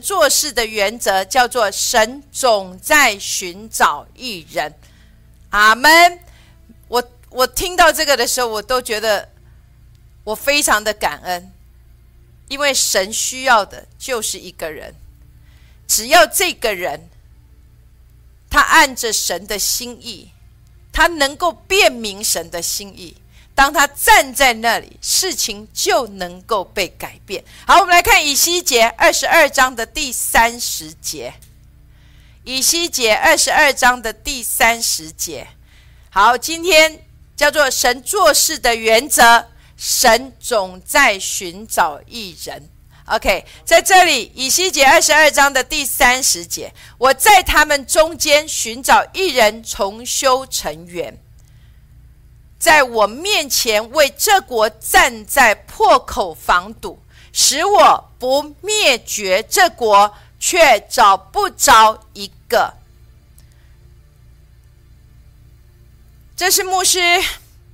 做事的原则叫做神总在寻找一人。阿门。我我听到这个的时候，我都觉得我非常的感恩，因为神需要的就是一个人，只要这个人他按着神的心意，他能够辨明神的心意。当他站在那里，事情就能够被改变。好，我们来看以西结二十二章的第三十节。以西结二十二章的第三十节。好，今天叫做神做事的原则，神总在寻找一人。OK，在这里，以西结二十二章的第三十节，我在他们中间寻找一人，重修成员。在我面前为这国站在破口防堵，使我不灭绝这国，却找不着一个。这是牧师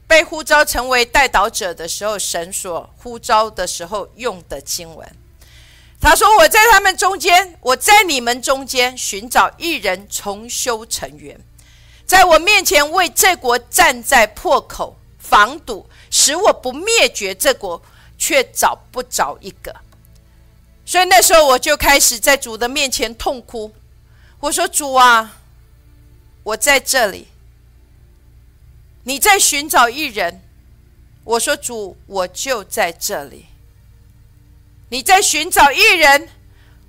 被呼召成为代祷者的时候，神所呼召的时候用的经文。他说：“我在他们中间，我在你们中间寻找一人，重修成员。”在我面前为这国站在破口防堵，使我不灭绝这国，却找不着一个。所以那时候我就开始在主的面前痛哭。我说：“主啊，我在这里，你在寻找一人。”我说：“主，我就在这里。”你在寻找一人。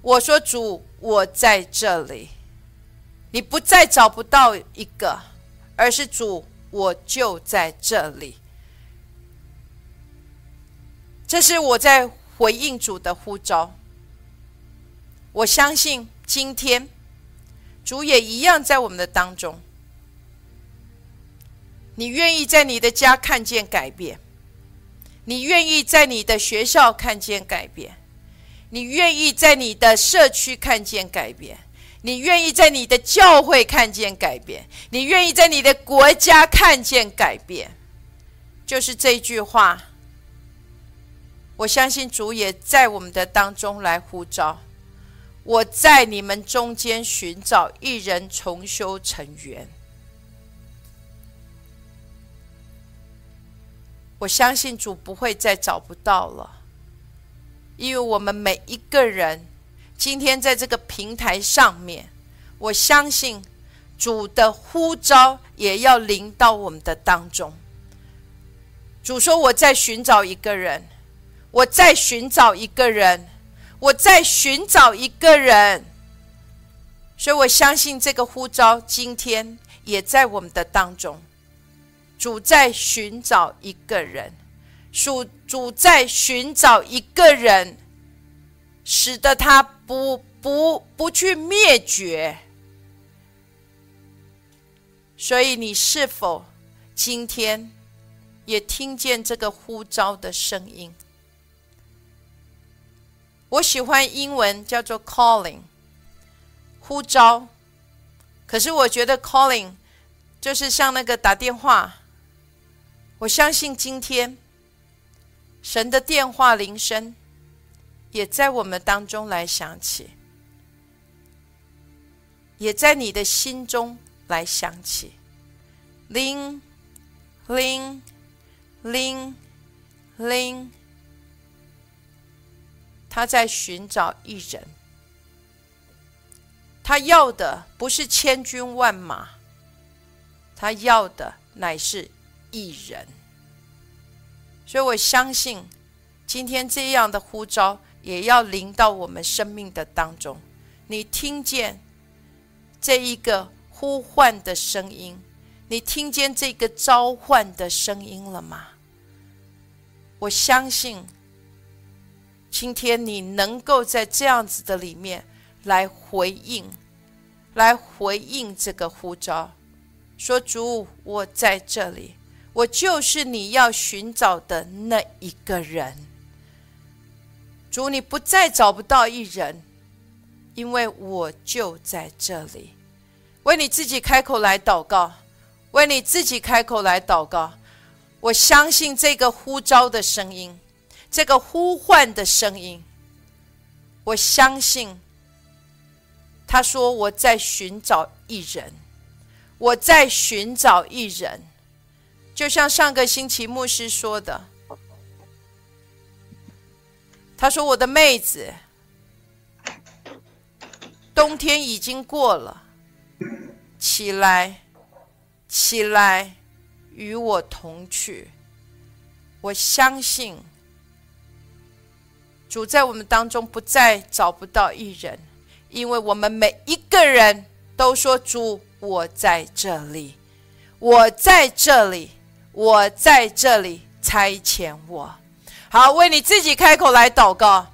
我说：“主，我在这里。”你不再找不到一个，而是主，我就在这里。这是我在回应主的呼召。我相信今天主也一样在我们的当中。你愿意在你的家看见改变？你愿意在你的学校看见改变？你愿意在你的社区看见改变？你愿意在你的教会看见改变？你愿意在你的国家看见改变？就是这句话。我相信主也在我们的当中来呼召。我在你们中间寻找一人重修成员。我相信主不会再找不到了，因为我们每一个人。今天在这个平台上面，我相信主的呼召也要临到我们的当中。主说：“我在寻找一个人，我在寻找一个人，我在寻找一个人。”所以我相信这个呼召今天也在我们的当中。主在寻找一个人，主主在寻找一个人。使得他不不不去灭绝，所以你是否今天也听见这个呼召的声音？我喜欢英文叫做 calling，呼召。可是我觉得 calling 就是像那个打电话。我相信今天神的电话铃声。也在我们当中来想起，也在你的心中来想起，铃铃铃铃，他在寻找一人，他要的不是千军万马，他要的乃是一人。所以我相信，今天这样的呼召。也要临到我们生命的当中，你听见这一个呼唤的声音，你听见这个召唤的声音了吗？我相信，今天你能够在这样子的里面来回应，来回应这个呼召，说主，我在这里，我就是你要寻找的那一个人。主，你不再找不到一人，因为我就在这里。为你自己开口来祷告，为你自己开口来祷告。我相信这个呼召的声音，这个呼唤的声音。我相信他说：“我在寻找一人，我在寻找一人。”就像上个星期牧师说的，他说：“我的妹子，冬天已经过了，起来，起来，与我同去。”我相信主在我们当中不再找不到一人。因为我们每一个人都说：“主，我在这里，我在这里，我在这里，差遣我。”好，为你自己开口来祷告，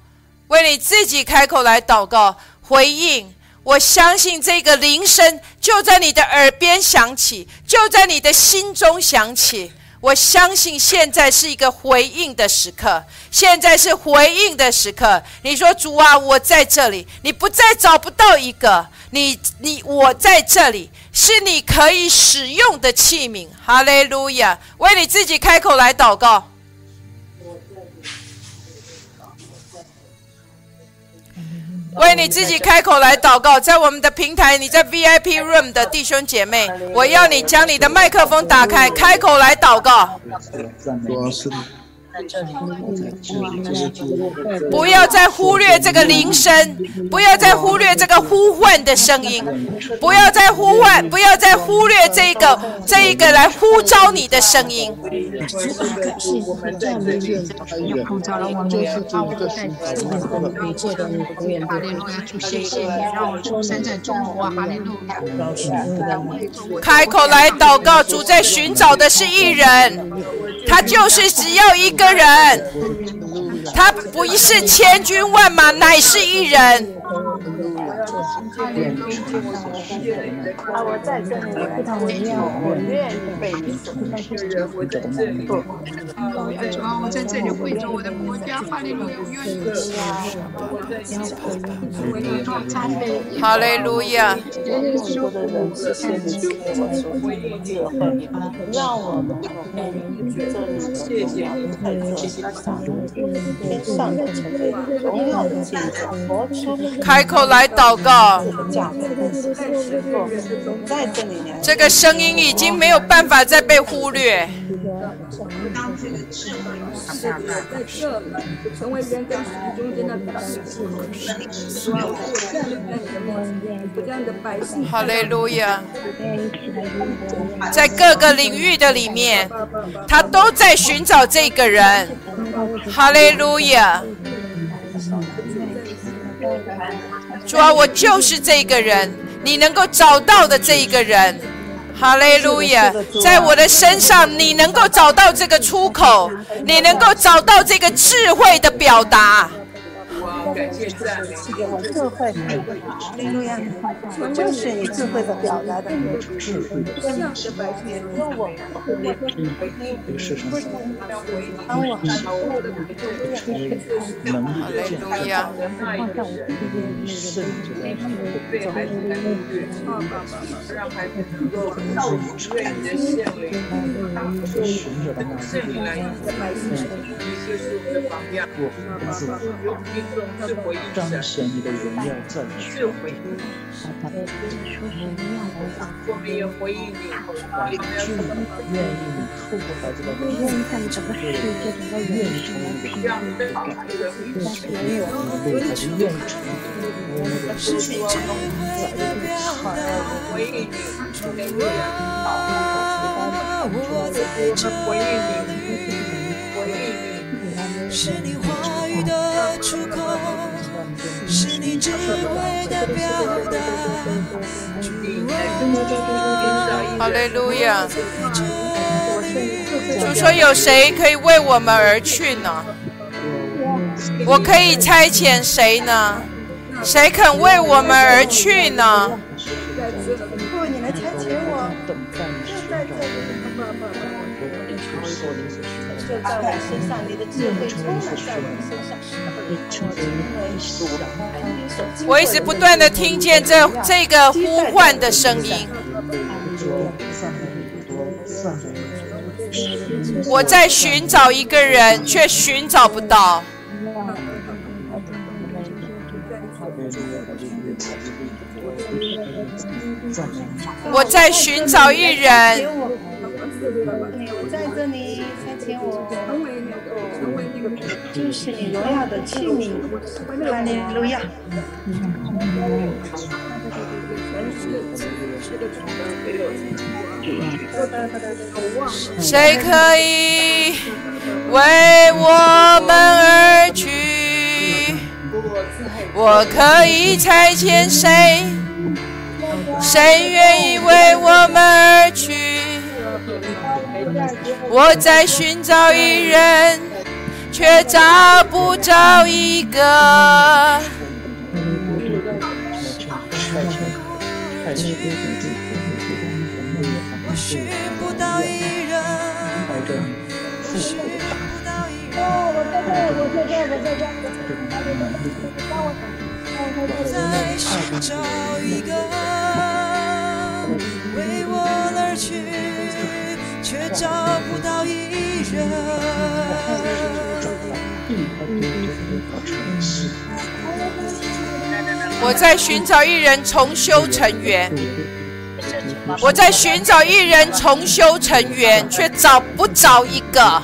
为你自己开口来祷告，回应。我相信这个铃声就在你的耳边响起，就在你的心中响起。我相信现在是一个回应的时刻，现在是回应的时刻。你说主啊，我在这里，你不再找不到一个，你你我在这里，是你可以使用的器皿。哈利路亚，为你自己开口来祷告。为你自己开口来祷告，在我们的平台，你在 VIP room 的弟兄姐妹，我要你将你的麦克风打开，开口来祷告。不要再忽略这个铃声，不要再忽略这个呼唤的声音，不要再呼唤，不要再忽略这个这一个来呼召你的声音。开口来祷告，主在寻找的是一人，他就是只要一个。人，他不是千军万马，乃是一人。啊！我在这里，我愿意被你所爱。我在这里，我在这里为着我的国家，哈利路亚！哈利路亚！让我们谢谢天上的成为荣耀的镜子，开口来祷告。这个声音已经没有办法再被忽略。好嘞路亚！在各个领域的里面，他都在寻找这个人。哈利路亚！主啊，我就是这个人，你能够找到的这一个人，哈利路亚，在我的身上，你能够找到这个出口，你能够找到这个智慧的表达。感谢，智慧，就是你智慧的表达的。帮我，好嘞，路亚。让孩子能够到你的线为圣灵来的百姓，你就是我们的榜样。彰显你的荣耀在这。我们也回应你，愿意你透过孩子的愿意看整个世界，整个愿意成为你的愿意感觉，愿意为孩子愿意成为你的事情，在回应你，我们回应你。是你话语的出口，是你智慧的表达。哈利路亚！主说：“有谁可以为我们而去呢？我可以差遣谁呢？谁肯为我们而去呢？”在我身上，你的智慧充满在我身上。我一直不断的听见这这个呼唤的声音。我在寻找一个人，却寻找不到。我在寻找一人。就是你荣耀的器皿。哈利路亚。谁可以为我们而去？我可以差遣谁？谁愿意为我们而去？我在寻找一人，却找不着一个。我寻不到一人，寻不到一人。我，在寻找一个为我而去，却找不到一人。我在寻找一人重修成缘。我在寻找一人重修成缘，却找不着一个。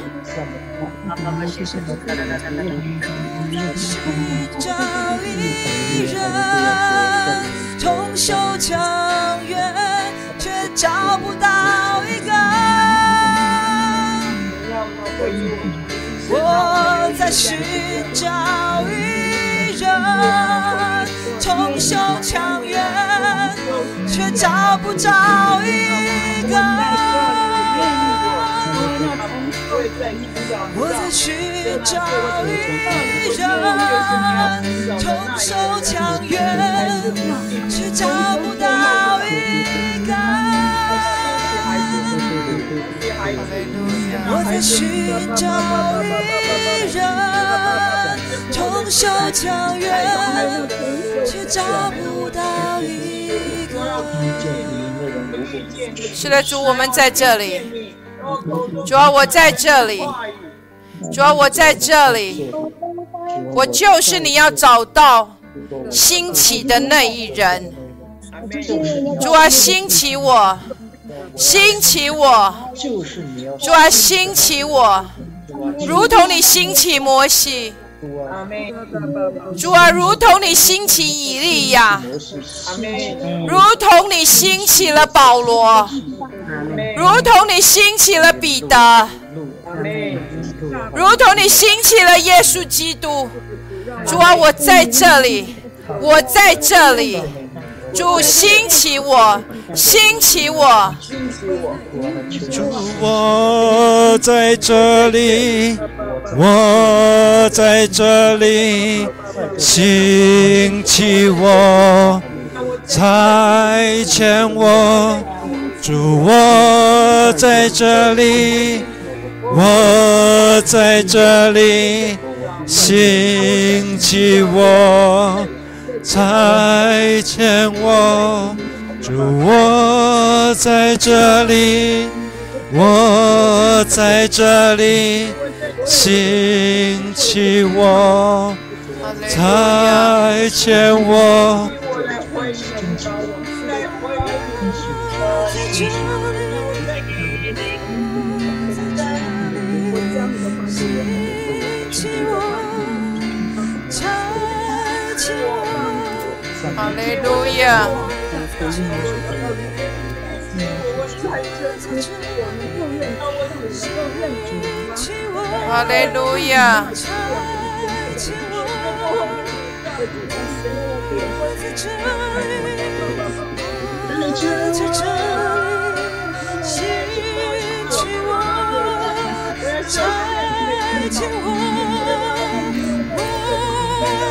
寻找一人重修成缘，却找不到一个。我在寻找一人重修成缘，却找不着一个。我在寻找一人重修强援，却找不到一个。我在寻找一人重修强援，却找不到一个。是的，主，我们在这里。主啊，我在这里。主啊，我在这里。我就是你要找到兴起的那一人。主啊，兴起我，兴起我。主啊，兴起我，如同你兴起摩西。主啊，如同你兴起以利亚，如同你兴起了保罗，如同你兴起了彼得，如同你兴起了耶稣基督。主啊，我在这里，我在这里。主兴起我，兴起我。主，我在这里，我在这里，兴起我，差遣我。主，我在这里，我在这里，兴起我。差遣我，主我在这里，我在这里，兴起我，差遣我。哈利路亚！哈利路亚！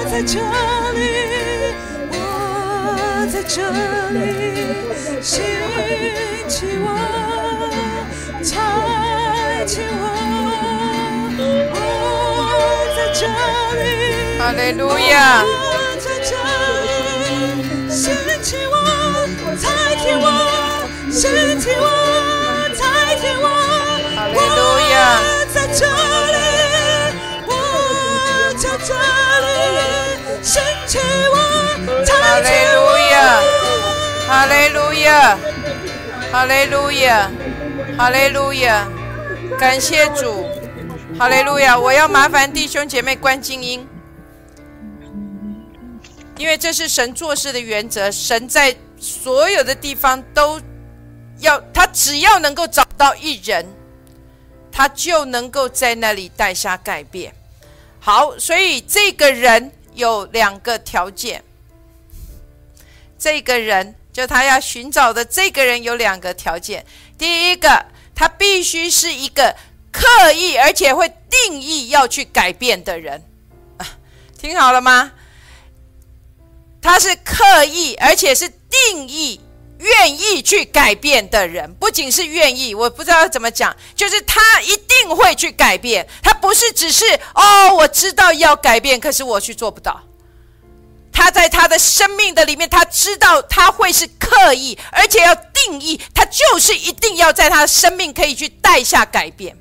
在这里。在这里，兴起我，我。我在这里，哈利路亚。我在这里，兴起我，我，兴起我，差遣我。哈利路亚。我在这里，哈利路亚，哈利路亚，哈利路亚，感谢主，哈利路亚！我要麻烦弟兄姐妹关静音，因为这是神做事的原则。神在所有的地方都要，他只要能够找到一人，他就能够在那里带下改变。好，所以这个人有两个条件。这个人就他要寻找的这个人有两个条件：第一个，他必须是一个刻意而且会定义要去改变的人。听好了吗？他是刻意而且是定义。愿意去改变的人，不仅是愿意，我不知道怎么讲，就是他一定会去改变。他不是只是哦，我知道要改变，可是我去做不到。他在他的生命的里面，他知道他会是刻意，而且要定义，他就是一定要在他的生命可以去带下改变，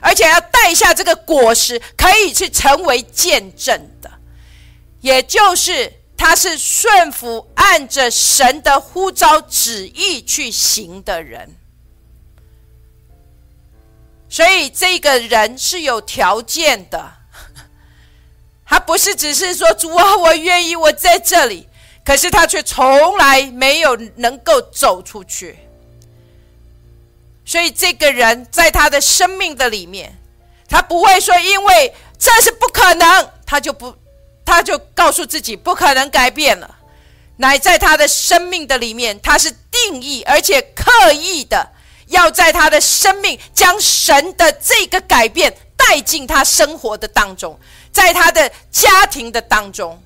而且要带下这个果实，可以去成为见证的，也就是。他是顺服按着神的呼召旨意去行的人，所以这个人是有条件的。他不是只是说主啊，我愿意，我在这里，可是他却从来没有能够走出去。所以这个人在他的生命的里面，他不会说因为这是不可能，他就不。他就告诉自己不可能改变了，乃在他的生命的里面，他是定义而且刻意的要在他的生命将神的这个改变带进他生活的当中，在他的家庭的当中，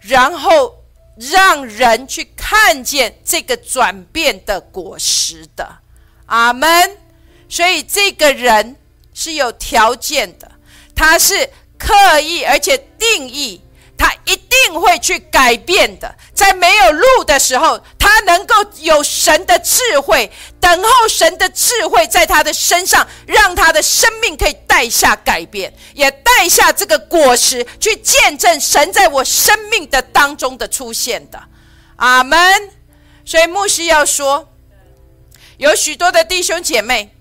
然后让人去看见这个转变的果实的，阿门。所以这个人是有条件的。他是刻意而且定义，他一定会去改变的。在没有路的时候，他能够有神的智慧，等候神的智慧在他的身上，让他的生命可以带下改变，也带下这个果实，去见证神在我生命的当中的出现的。阿门。所以牧师要说，有许多的弟兄姐妹。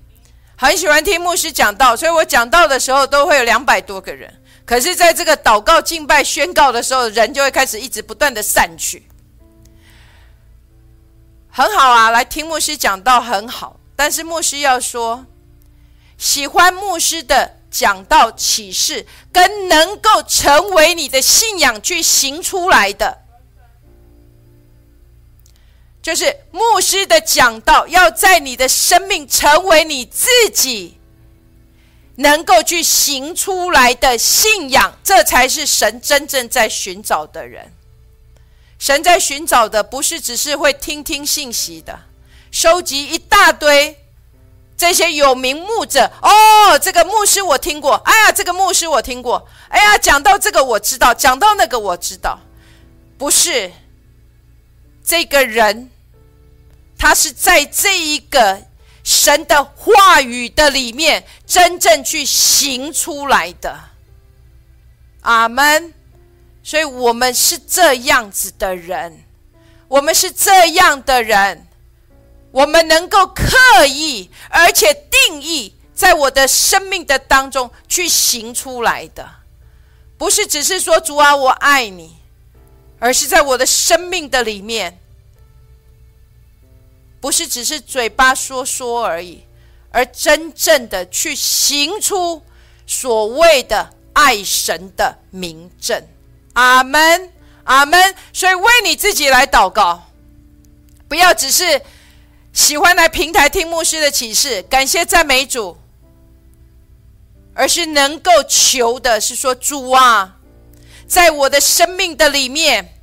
很喜欢听牧师讲道，所以我讲道的时候都会有两百多个人。可是，在这个祷告、敬拜、宣告的时候，人就会开始一直不断的散去。很好啊，来听牧师讲道很好。但是牧师要说，喜欢牧师的讲道启示，跟能够成为你的信仰去行出来的。就是牧师的讲道，要在你的生命成为你自己能够去行出来的信仰，这才是神真正在寻找的人。神在寻找的不是只是会听听信息的，收集一大堆这些有名牧者。哦，这个牧师我听过，哎呀，这个牧师我听过，哎呀，讲到这个我知道，讲到那个我知道，不是这个人。他是在这一个神的话语的里面真正去行出来的，阿门。所以我们是这样子的人，我们是这样的人，我们能够刻意而且定义，在我的生命的当中去行出来的，不是只是说主啊我爱你，而是在我的生命的里面。不是只是嘴巴说说而已，而真正的去行出所谓的爱神的名证。阿门，阿门。所以为你自己来祷告，不要只是喜欢来平台听牧师的启示，感谢赞美主，而是能够求的是说主啊，在我的生命的里面。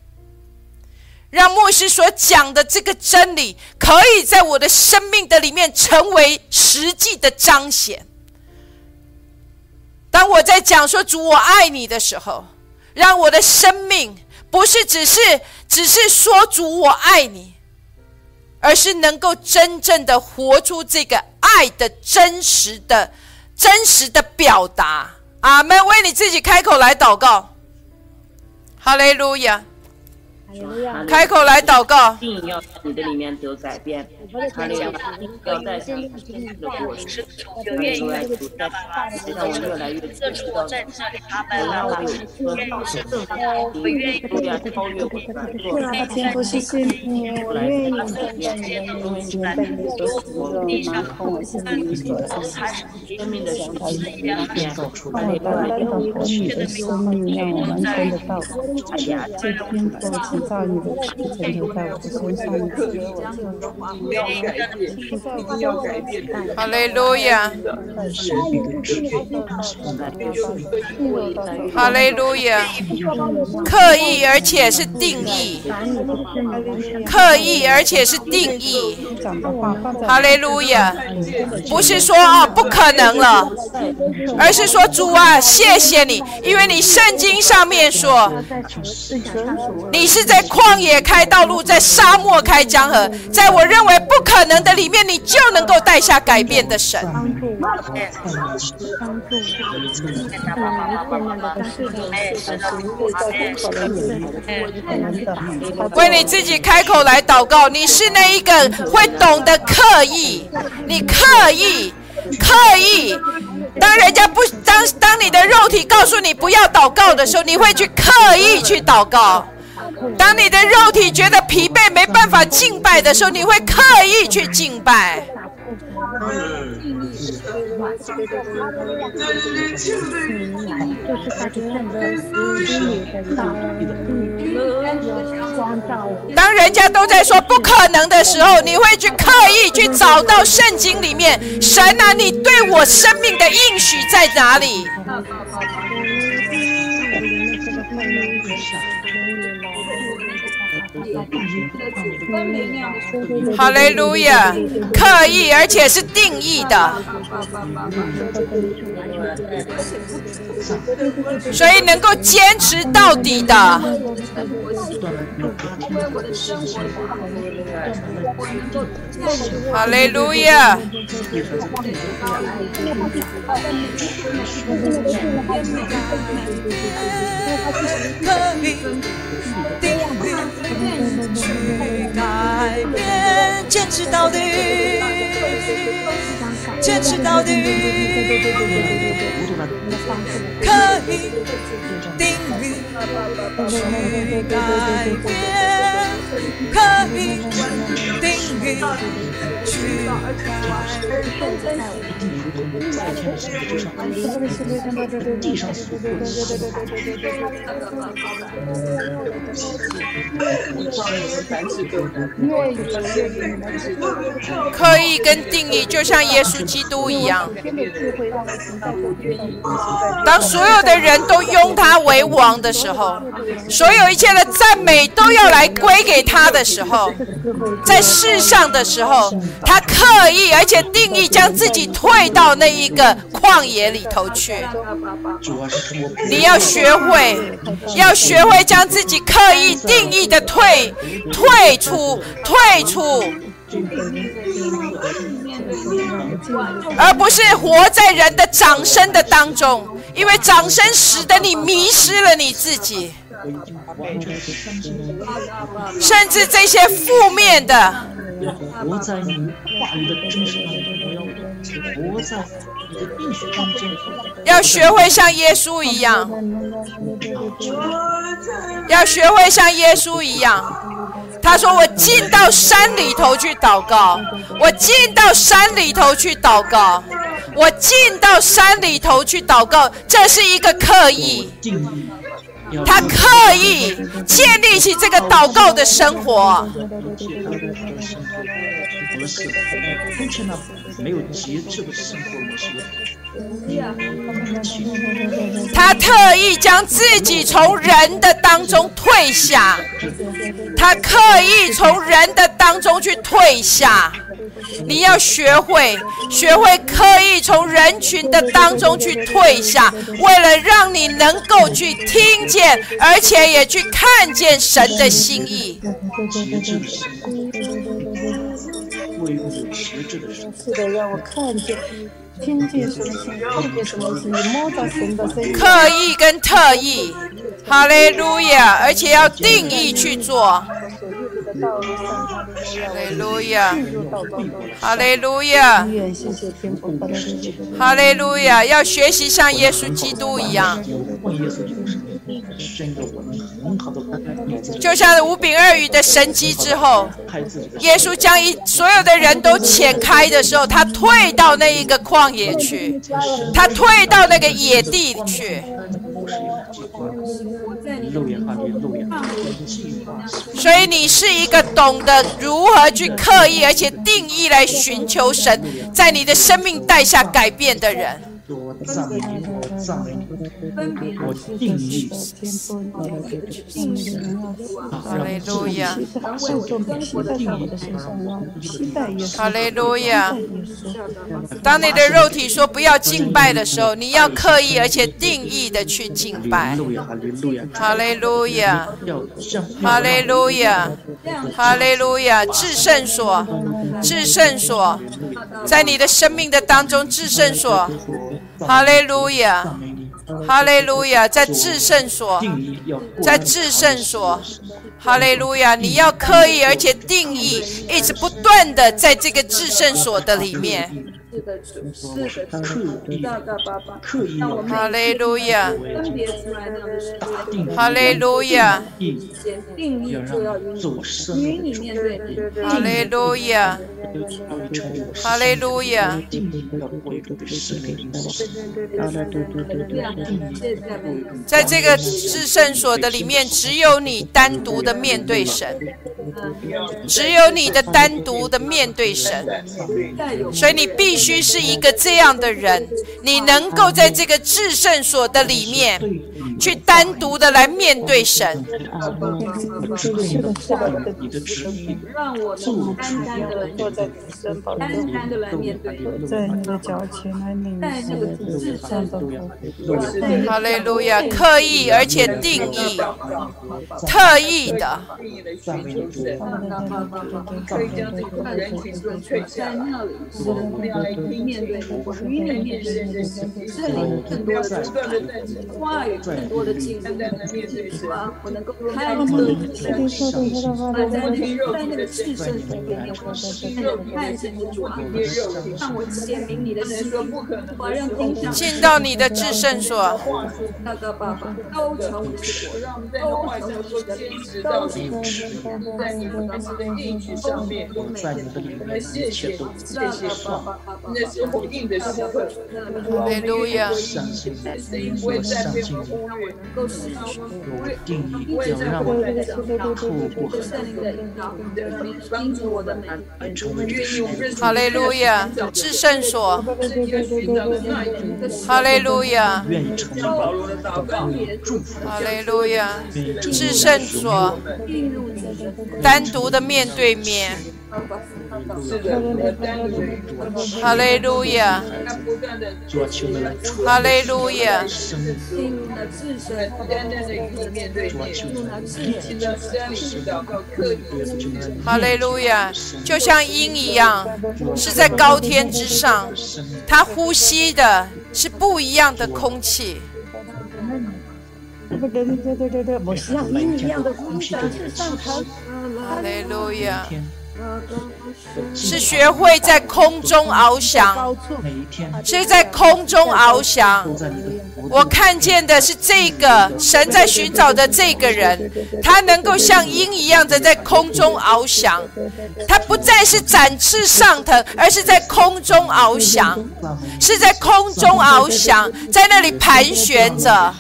让牧师所讲的这个真理，可以在我的生命的里面成为实际的彰显。当我在讲说主我爱你的时候，让我的生命不是只是只是说主我爱你，而是能够真正的活出这个爱的真实的真实的表达。阿门！为你自己开口来祷告，哈利路亚。开口来祷告。你的里面得改变，他的要带上真实的果实，愿意来主在，让我越来越知道，我让我有更大的更大的不愿超越我的做，天父谢谢你，我愿意在你的面前被你所使用，然后我现在所生命的形态变造出来，我单单的和你的生命让我完全的到，这天父请造你的时辰就在我的身上，哈利路亚，哈利路亚，刻意而且是定义，刻意而且是定义，哈利路亚，不是说啊不可能了，而是说主啊，谢谢你，因为你圣经上面说，你是在旷野开道路，在沙漠开江河，在我认为不可能的里面，你就能够带下改变的神。为你自己开口来祷告，你是那一个会懂得刻意，你刻意，刻意。当人家不当当你的肉体告诉你不要祷告的时候，你会去刻意去祷告。当你的肉体觉得疲惫没办法敬拜的时候，你会刻意去敬拜。当人家都在说不可能的时候，你会去刻意去找到圣经里面神啊，你对我生命的应许在哪里？哈利路亚，刻意而且是定义的，所以能够坚持到底的。哈利路亚。去改变，坚持到底，坚持到底，可以定义去改变，可以定义去改变。刻意跟定义就像耶稣基督一样，当所有的人都拥他为王的时候，所有一切的赞美都要来归给他的时候，在世上的时候，他刻意而且定义将自己退到。到那一个旷野里头去，你要学会，要学会将自己刻意定义的退退出退出，而不是活在人的掌声的当中，因为掌声使得你迷失了你自己，甚至这些负面的。要学会像耶稣一样，要学会像耶稣一样。他说：“我进到山里头去祷告，我进到山里头去祷告，我进到山里头去祷告。这是一个刻意。”他刻意建立起这个祷告的生活。他特意将自己从人的当中退下，他刻意从人的当中去退下。你要学会，学会刻意从人群的当中去退下，为了让你能够去听见，而且也去看见神的心意。刻意跟特意，哈利路亚！而且要定义去做。哈利路亚！哈利路亚！哈利路亚！要学习像耶稣基督一样。就像五饼二鱼的神迹之后，耶稣将一所有的人都遣开的时候，他退到那一个旷野去，他退到那个野地去。所以你是一个懂得如何去刻意而且定义来寻求神，在你的生命带下改变的人。我赞美你，我赞美你，我定义，哈利路亚，哈利路亚。当你的肉体说不要敬拜的时候，你要刻意而且定义的去敬拜。哈利路亚，哈利路亚，哈利路亚，至圣所，至圣所，在你的生命的当中，至圣所。哈利路亚，哈利路亚，在至圣所，在至圣所，哈利路亚，你要刻意而且定义，一直不断的在这个至圣所的里面。是的，是的，刻意，哈利路亚，哈利路亚，定义就要与你面对，哈利路亚，哈利路亚，在这个至圣所的里面，只有你单独的面对神，只有你的单独的面对神，所以你必须。须是一个这样的人，你能够在这个至圣所的里面，去单独的来面对神。让我能单单的坐在神宝座，单单的来面对，在你的脚前来领受至圣的福。哈利路亚！刻意而且定义，特意的。面对面面对面，这里更多的话语，更多的敬拜，是吧？我能够开的神圣，在在那个至圣里面，我看见的主啊，让我显明你的心，我让听上进到你的至圣所，那个爸爸，高成我的国，高成我的天使，高成我的在你的应许上面，在你的里面，谢谢，谢谢爸爸。的时刻，哈利路亚！至圣所，哈利路亚！哈利路亚！至圣所，单独的面对面。哈利路亚，哈利路亚，哈利路亚，就像鹰一样，是在高天之上，它呼吸的是不一样的空气。对对对对对对，我像鹰一样的呼吸是上腾。哈利路亚。是学会在空中翱翔，是在空中翱翔。我看见的是这个神在寻找的这个人，他能够像鹰一样的在空中翱翔，他不再是展翅上腾，而是在空中翱翔，是在空中翱翔，在那里盘旋着，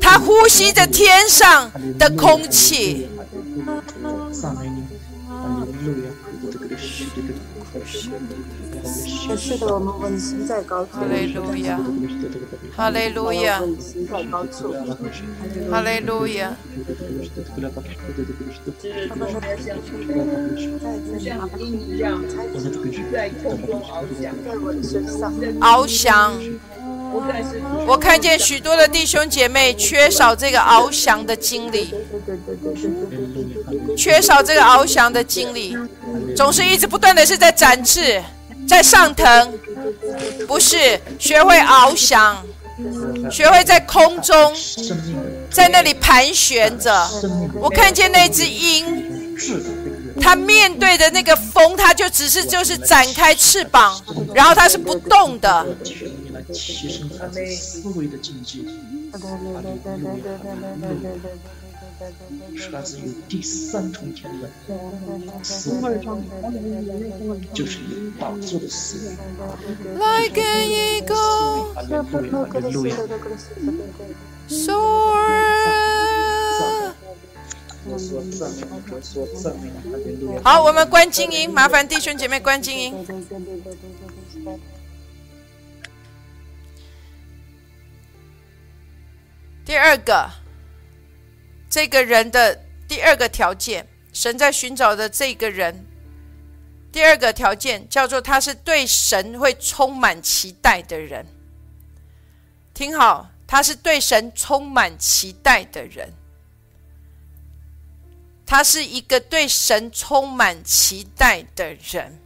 他呼吸着天上的空气。是的，我们稳行在高处。哈利路亚，哈利路亚。哈利路亚。翱翔。我看见许多的弟兄姐妹缺少这个翱翔的经历，缺少这个翱翔的经历，总是一直不断的是在展翅，在上腾，不是学会翱翔，学会在空中，在那里盘旋着。我看见那只鹰，它面对的那个风，它就只是就是展开翅膀，然后它是不动的。提升他思维的境界，是来自于第三重天的思维，就是有宝座的思维。来给一个好，我们关静音，麻烦弟兄姐妹关静音。第二个，这个人的第二个条件，神在寻找的这个人，第二个条件叫做他是对神会充满期待的人。听好，他是对神充满期待的人，他是一个对神充满期待的人。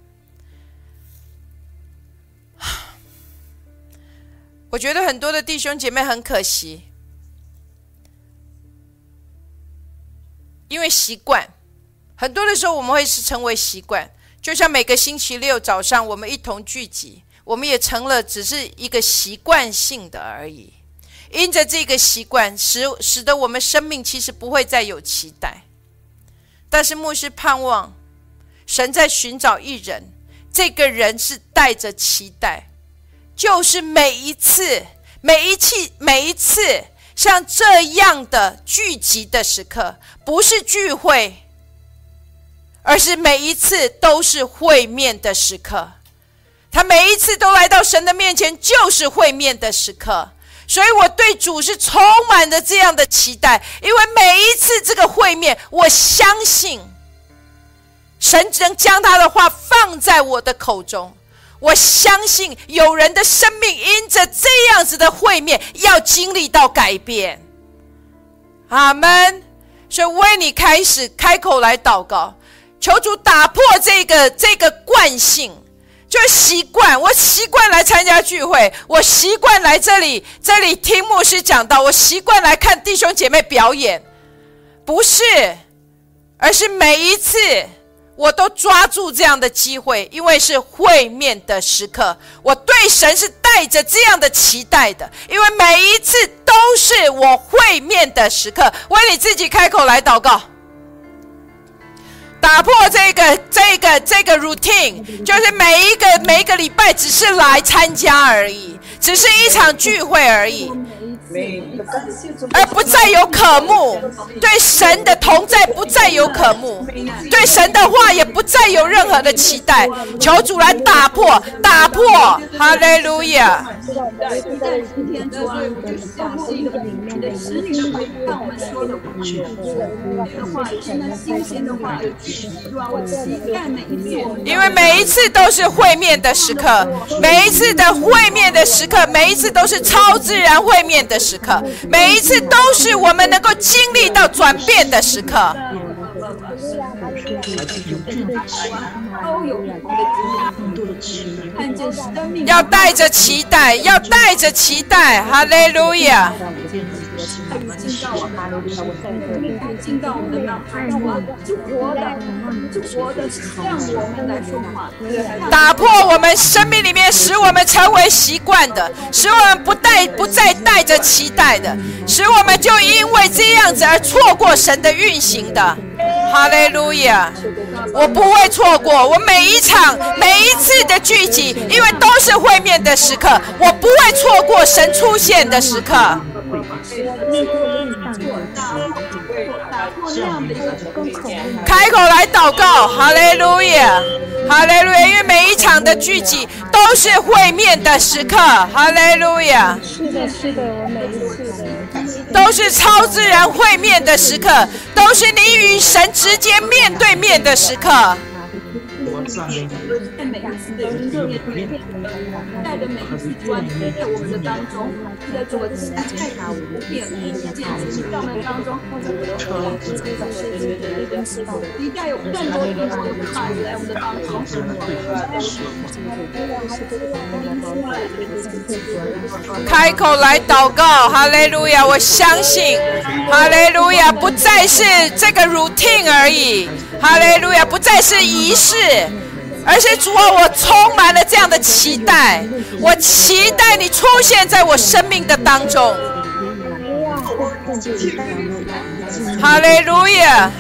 我觉得很多的弟兄姐妹很可惜。因为习惯，很多的时候我们会是成为习惯，就像每个星期六早上我们一同聚集，我们也成了只是一个习惯性的而已。因着这个习惯，使使得我们生命其实不会再有期待。但是牧师盼望，神在寻找一人，这个人是带着期待，就是每一次、每一次、每一次。像这样的聚集的时刻，不是聚会，而是每一次都是会面的时刻。他每一次都来到神的面前，就是会面的时刻。所以我对主是充满着这样的期待，因为每一次这个会面，我相信神只能将他的话放在我的口中。我相信有人的生命因着这样子的会面，要经历到改变。阿门。所以为你开始开口来祷告，求主打破这个这个惯性，就是习惯。我习惯来参加聚会，我习惯来这里这里听牧师讲道，我习惯来看弟兄姐妹表演，不是，而是每一次。我都抓住这样的机会，因为是会面的时刻。我对神是带着这样的期待的，因为每一次都是我会面的时刻。为你自己开口来祷告，打破这个这个这个 routine，就是每一个每一个礼拜只是来参加而已，只是一场聚会而已。而不再有渴慕，对神的同在不再有渴慕，对神的话也不再有任何的期待。求主来打破，打破，哈利路亚。因为每一次都是会面的时刻，每一次的会面的时刻，每一次都是超自然会面的。时刻，每一次都是我们能够经历到转变的时刻。要带着期待，要带着期待，哈利路亚。打破我们生命里面使我们成为习惯的，使我们不带不再带着期待的，使我们就因为这样子而错过神的运行的。哈利路亚！我不会错过，我每一场每一次的聚集，因为都是会面的时刻，我不会错过神出现的时刻。开口来祷告，哈利路亚，哈利路亚！因为每一场的聚集都是会面的时刻，哈利路亚。是的，是的，我每一次都是超自然会面的时刻，都是你与神直接面对面的时刻。在每一次的热面对面，带着每一次专注在我们的当中，开口来祷告，哈利路亚！我相信，哈利路亚不再是这个 routine 而已，哈利路亚不再是仪式。而且主啊，我充满了这样的期待，我期待你出现在我生命的当中。哈利路亚。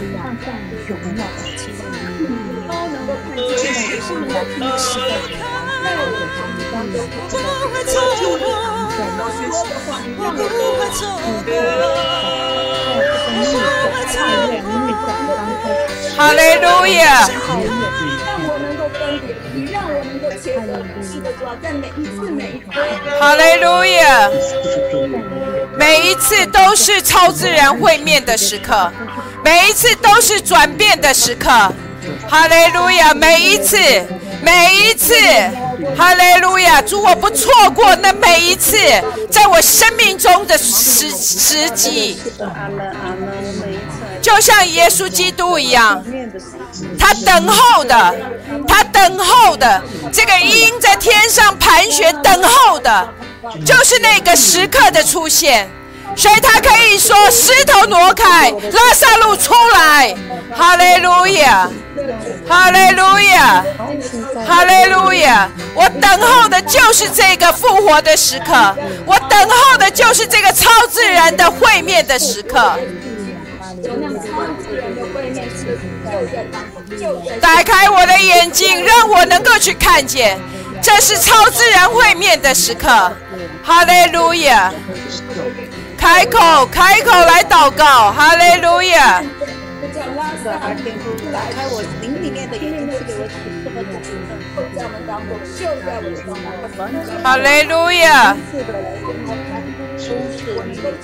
哈利路亚。哈利路亚！每一次都是超自然会面的时刻，每一次都是转变的时刻。哈利路亚！每一次，每一次，哈利路亚！主，我不错过那每一次在我生命中的时时机。就像耶稣基督一样，他等候的，他等候的这个鹰在天上盘旋等候的，就是那个时刻的出现，所以他可以说石头挪开，拉萨路出来，哈利路亚，哈利路亚，哈利路亚！我等候的就是这个复活的时刻，我等候的就是这个超自然的会面的时刻。打开我的眼睛，让我能够去看见，这是超自然会面的时刻。哈利路亚！开口，开口来祷告。哈利路亚！打开我灵里面的眼睛，给我哈利路亚！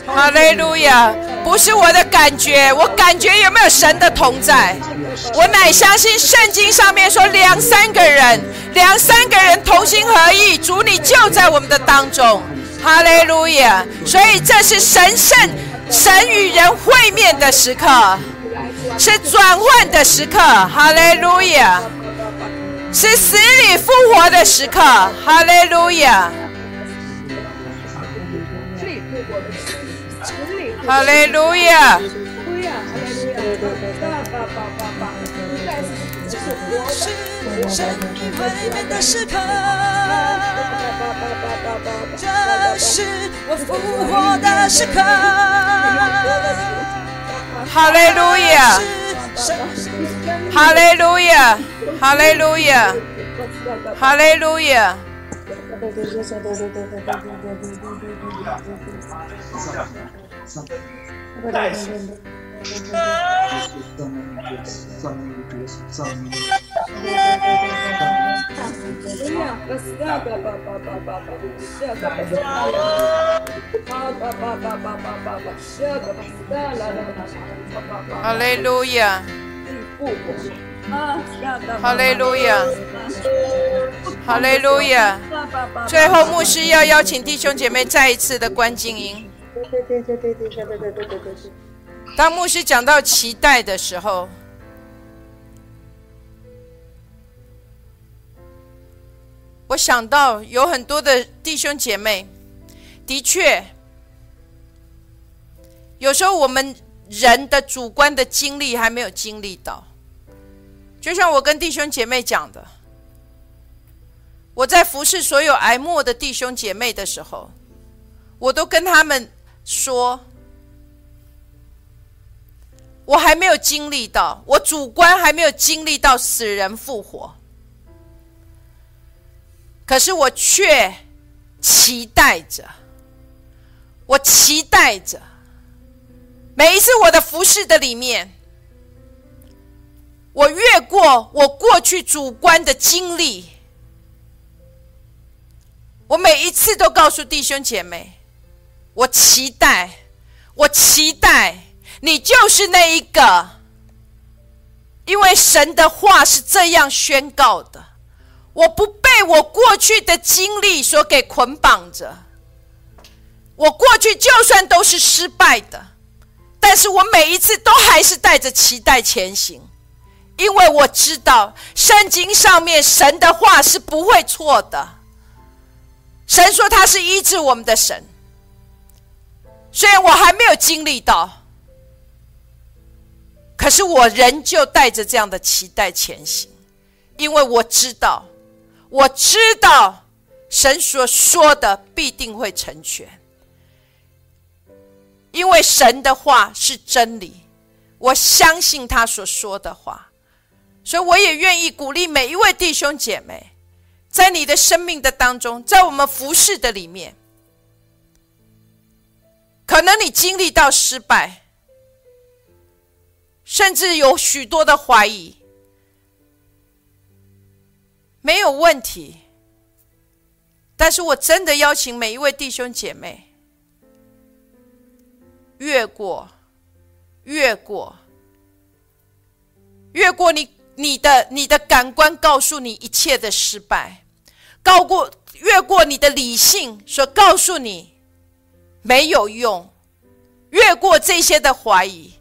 哈利路亚！不是我的感觉，我感觉有没有神的同在？我乃相信圣经上面说，两三个人，两三个人同心合意，主你就在我们的当中。哈利路亚！所以这是神圣神与人会面的时刻，是转换的时刻。哈利路亚！是死里复活的时刻。哈利路亚！哈利路亚！是神与会面的时刻，这是我复活的时刻。哈利路亚！哈利路亚！哈利路亚！哈利路亚！好嘞路亚好嘞路亚好嘞路亚最后牧师要邀请弟兄姐妹再一次的关静音。对对对对对对对对对对。当牧师讲到期待的时候，我想到有很多的弟兄姐妹，的确，有时候我们人的主观的经历还没有经历到。就像我跟弟兄姐妹讲的，我在服侍所有挨默的弟兄姐妹的时候，我都跟他们。说，我还没有经历到，我主观还没有经历到死人复活，可是我却期待着，我期待着，每一次我的服饰的里面，我越过我过去主观的经历，我每一次都告诉弟兄姐妹，我期待，我期待你就是那一个，因为神的话是这样宣告的，我不被我过去的经历所给捆绑着。我过去就算都是失败的，但是我每一次都还是带着期待前行，因为我知道圣经上面神的话是不会错的。神说他是医治我们的神，虽然我还没有经历到，可是我仍旧带着这样的期待前行，因为我知道，我知道神所说的必定会成全。因为神的话是真理，我相信他所说的话，所以我也愿意鼓励每一位弟兄姐妹，在你的生命的当中，在我们服侍的里面，可能你经历到失败，甚至有许多的怀疑，没有问题。但是我真的邀请每一位弟兄姐妹。越过，越过，越过你你的你的感官告诉你一切的失败，高过越过你的理性所告诉你没有用，越过这些的怀疑，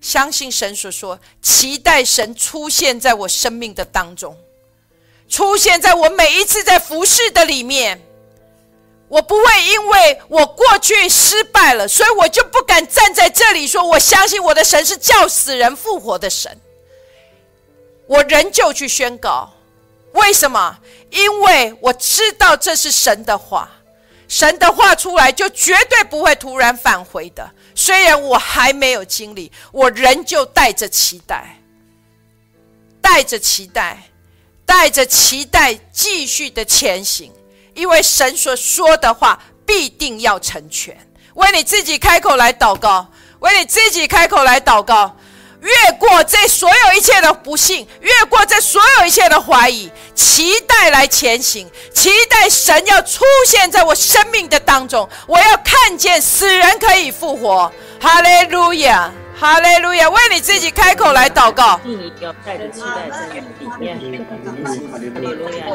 相信神所说，期待神出现在我生命的当中，出现在我每一次在服侍的里面。我不会因为我过去失败了，所以我就不敢站在这里说我相信我的神是叫死人复活的神。我仍旧去宣告，为什么？因为我知道这是神的话，神的话出来就绝对不会突然返回的。虽然我还没有经历，我仍旧带着期待，带着期待，带着期待继续的前行。因为神所说的话必定要成全，为你自己开口来祷告，为你自己开口来祷告，越过这所有一切的不幸，越过这所有一切的怀疑，期待来前行，期待神要出现在我生命的当中，我要看见死人可以复活，哈利路亚。哈利路亚！为你自己开口来祷告。你要带着期待在里面。哈利路亚！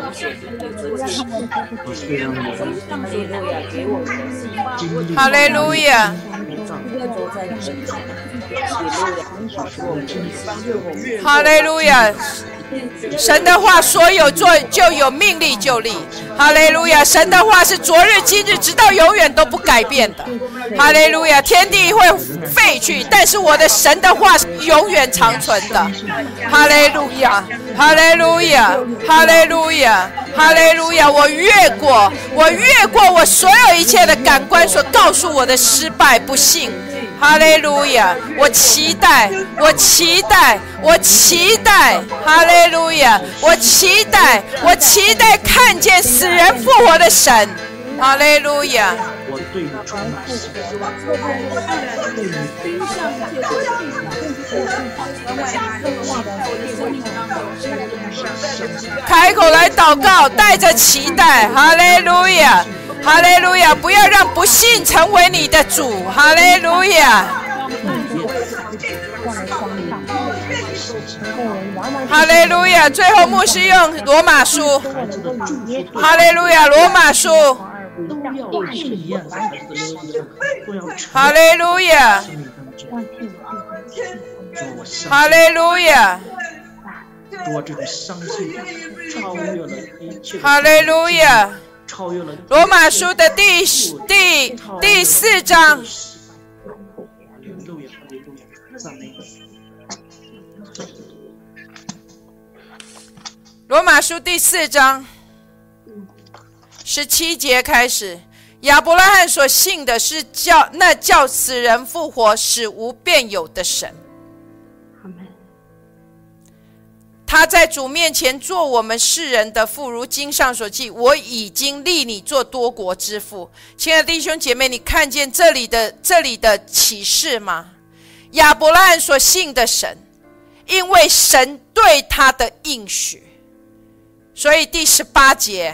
哈利路亚！哈利路亚！哈利路亚神的话说有做就有，命力就立。哈利路亚！神的话是昨日今日直到永远都不改变的。哈利路亚！天地会废去，但是我的神的话是永远长存的。哈利路亚！哈利路亚！哈利路亚！哈利路亚！我越过，我越过我所有一切的感官所告诉我的失败、不幸。哈利路亚！我期待，我期待，我期待！哈利路亚！我期待，我期待看见死人复活的神！哈利路亚！我对你充满希望开口来祷告，带着期待！哈利路亚！哈利路亚！不要让不幸成为你的主。哈利路亚！哈利路亚！最后牧师用罗马书。哈利路亚！罗马书。哈利路亚！哈利路亚！哈利路亚！罗马书的第第第四章。罗马书第四章十七节开始，亚伯拉罕所信的是叫那叫死人复活、使无变有的神。他在主面前做我们世人的父，如经上所记，我已经立你做多国之父。亲爱的弟兄姐妹，你看见这里的这里的启示吗？亚伯拉罕所信的神，因为神对他的应许，所以第十八节，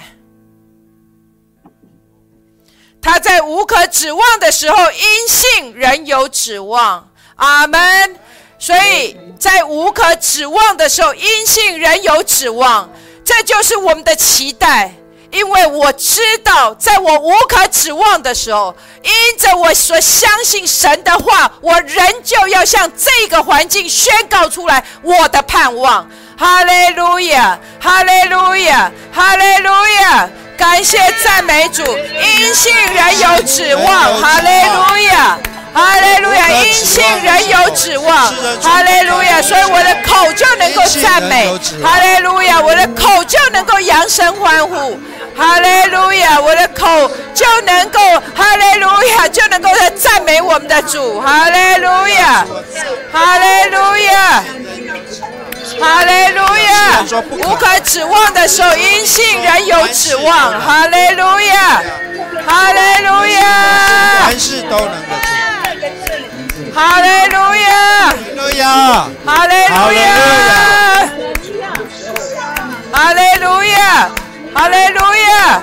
他在无可指望的时候，因信仍有指望。阿门。所以在无可指望的时候，因信仍有指望，这就是我们的期待。因为我知道，在我无可指望的时候，因着我所相信神的话，我仍旧要向这个环境宣告出来我的盼望。哈利路亚，哈利路亚，哈利路亚！感谢赞美主，因信仍有指望。哈利路亚。哈利路亚，因信人有指望。哈利路亚，所以我的口就能够赞美。哈利路亚，我的口就能够扬声欢呼。哈利路亚，我的口就能够哈利路亚，就能够在赞美我们的主。哈利路亚，哈利路亚，哈利路亚。无可指望的时候，因信人有指望。哈利路亚，哈利路亚。凡事都能够。哈利路亚！哈利路亚！哈利路亚！哈利路亚！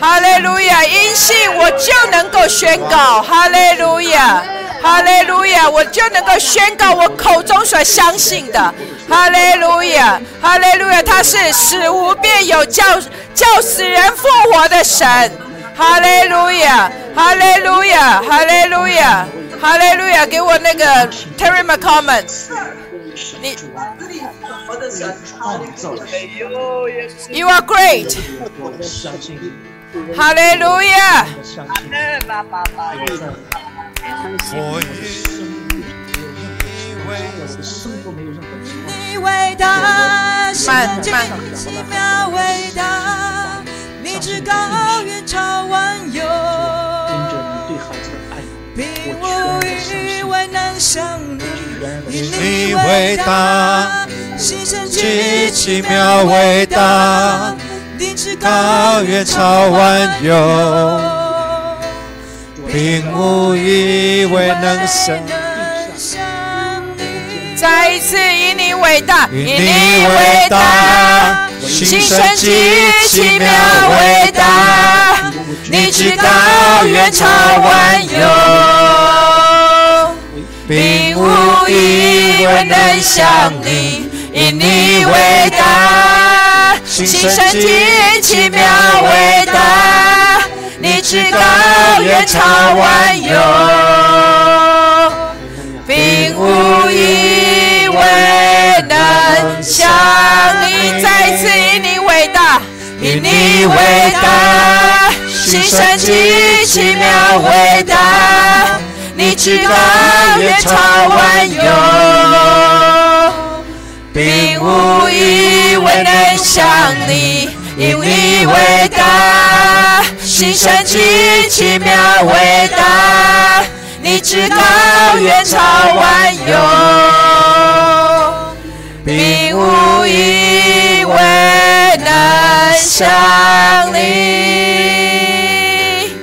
哈利路亚！因信我就能够宣告哈利路亚！哈利路亚！我就能够宣告我口中所相信的哈利路亚！哈利路亚！他是死无变有，叫叫死人复活的神！哈利路亚！哈利路亚！哈利路亚！哈利路亚！给我那个 Terry McCommon，你，You are great。哈利路亚！你伟大，神迹奇妙伟大，你至高远超万有。并无一位能像你，以你伟大，牺牲极奇妙伟大，定至高远超万有，并无一位能像你。再一次以你伟大，以你伟大，牺牲极奇妙伟大。你知道远超万有，并无一位能像你，因你伟大，心神极奇妙伟大。你知道远超万有，并无一位能像你。再次以你伟大，因你伟大。心神极奇妙伟大，你至高远超万有，并无一位能像你，因你伟大。心神极奇妙伟大，你至高远超万有，并无一位能像你。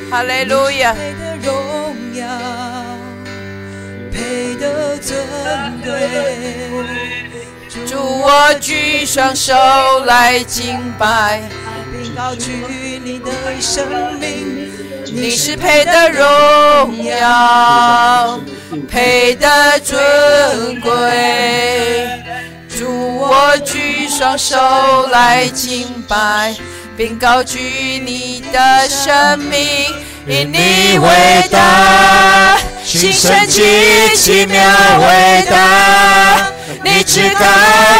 哈利路亚！配的荣耀，配的尊贵。主，我举双手来敬拜，并高举你的生命。你是配的荣耀，配的尊贵。主，我举双手来敬拜，并高举你的生命。因你伟大，心神极奇妙伟大，你至高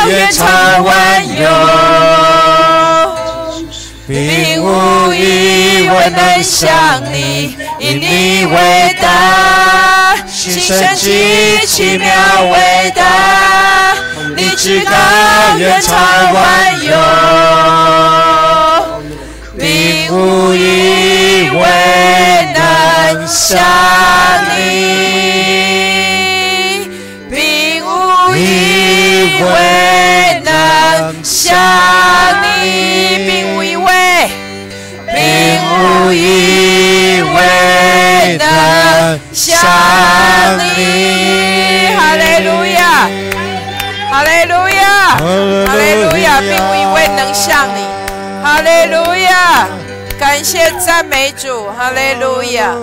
远超万有，并无一位能像你。以你伟大，心神极奇妙伟大，你至高远超万有，并无一位。像你，并无一位能像你，并无一位，并无一位能像你。哈利路亚，哈利路亚，并无一位能像你，哈利路亚，感谢赞美主，哈利路亚，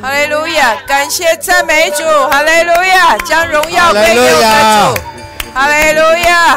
哈利路亚，感谢赞美主，哈利路亚，将荣耀归给我们主，哈利路亚。